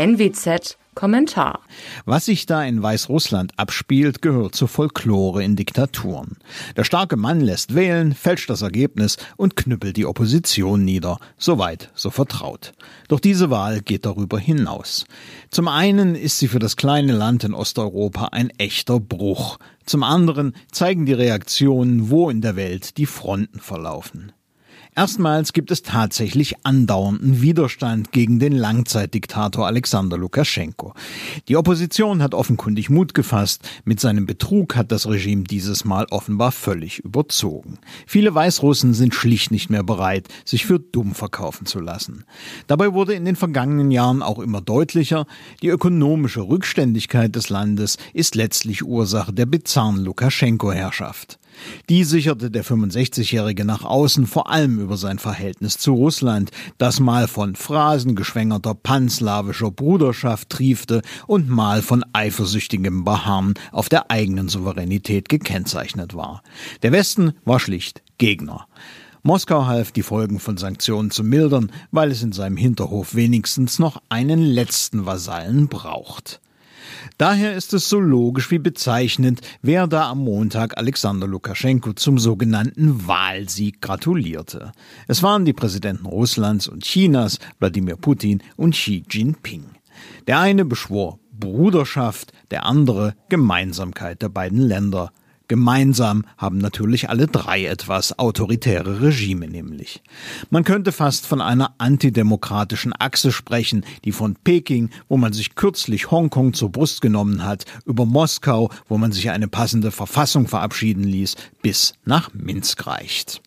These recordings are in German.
NWZ Kommentar. Was sich da in Weißrussland abspielt, gehört zur Folklore in Diktaturen. Der starke Mann lässt wählen, fälscht das Ergebnis und knüppelt die Opposition nieder. Soweit, so vertraut. Doch diese Wahl geht darüber hinaus. Zum einen ist sie für das kleine Land in Osteuropa ein echter Bruch. Zum anderen zeigen die Reaktionen, wo in der Welt die Fronten verlaufen. Erstmals gibt es tatsächlich andauernden Widerstand gegen den Langzeitdiktator Alexander Lukaschenko. Die Opposition hat offenkundig Mut gefasst. Mit seinem Betrug hat das Regime dieses Mal offenbar völlig überzogen. Viele Weißrussen sind schlicht nicht mehr bereit, sich für dumm verkaufen zu lassen. Dabei wurde in den vergangenen Jahren auch immer deutlicher, die ökonomische Rückständigkeit des Landes ist letztlich Ursache der bizarren Lukaschenko-Herrschaft. Die sicherte der 65-Jährige nach außen vor allem über sein Verhältnis zu Russland, das mal von phrasengeschwängerter panslawischer Bruderschaft triefte und mal von eifersüchtigem Beharren auf der eigenen Souveränität gekennzeichnet war. Der Westen war schlicht Gegner. Moskau half, die Folgen von Sanktionen zu mildern, weil es in seinem Hinterhof wenigstens noch einen letzten Vasallen braucht. Daher ist es so logisch wie bezeichnend, wer da am Montag Alexander Lukaschenko zum sogenannten Wahlsieg gratulierte. Es waren die Präsidenten Russlands und Chinas, Wladimir Putin und Xi Jinping. Der eine beschwor Bruderschaft, der andere Gemeinsamkeit der beiden Länder, Gemeinsam haben natürlich alle drei etwas autoritäre Regime nämlich. Man könnte fast von einer antidemokratischen Achse sprechen, die von Peking, wo man sich kürzlich Hongkong zur Brust genommen hat, über Moskau, wo man sich eine passende Verfassung verabschieden ließ, bis nach Minsk reicht.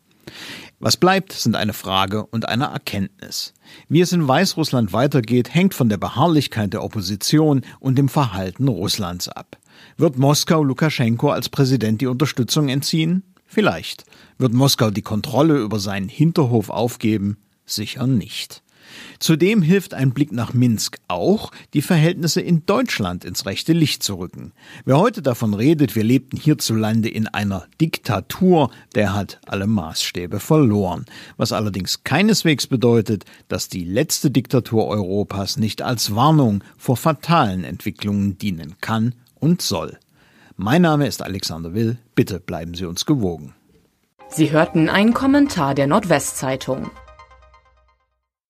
Was bleibt, sind eine Frage und eine Erkenntnis. Wie es in Weißrussland weitergeht, hängt von der Beharrlichkeit der Opposition und dem Verhalten Russlands ab. Wird Moskau Lukaschenko als Präsident die Unterstützung entziehen? Vielleicht. Wird Moskau die Kontrolle über seinen Hinterhof aufgeben? Sicher nicht. Zudem hilft ein Blick nach Minsk auch, die Verhältnisse in Deutschland ins rechte Licht zu rücken. Wer heute davon redet, wir lebten hierzulande in einer Diktatur, der hat alle Maßstäbe verloren. Was allerdings keineswegs bedeutet, dass die letzte Diktatur Europas nicht als Warnung vor fatalen Entwicklungen dienen kann und soll. Mein Name ist Alexander Will. Bitte bleiben Sie uns gewogen. Sie hörten einen Kommentar der Nordwestzeitung.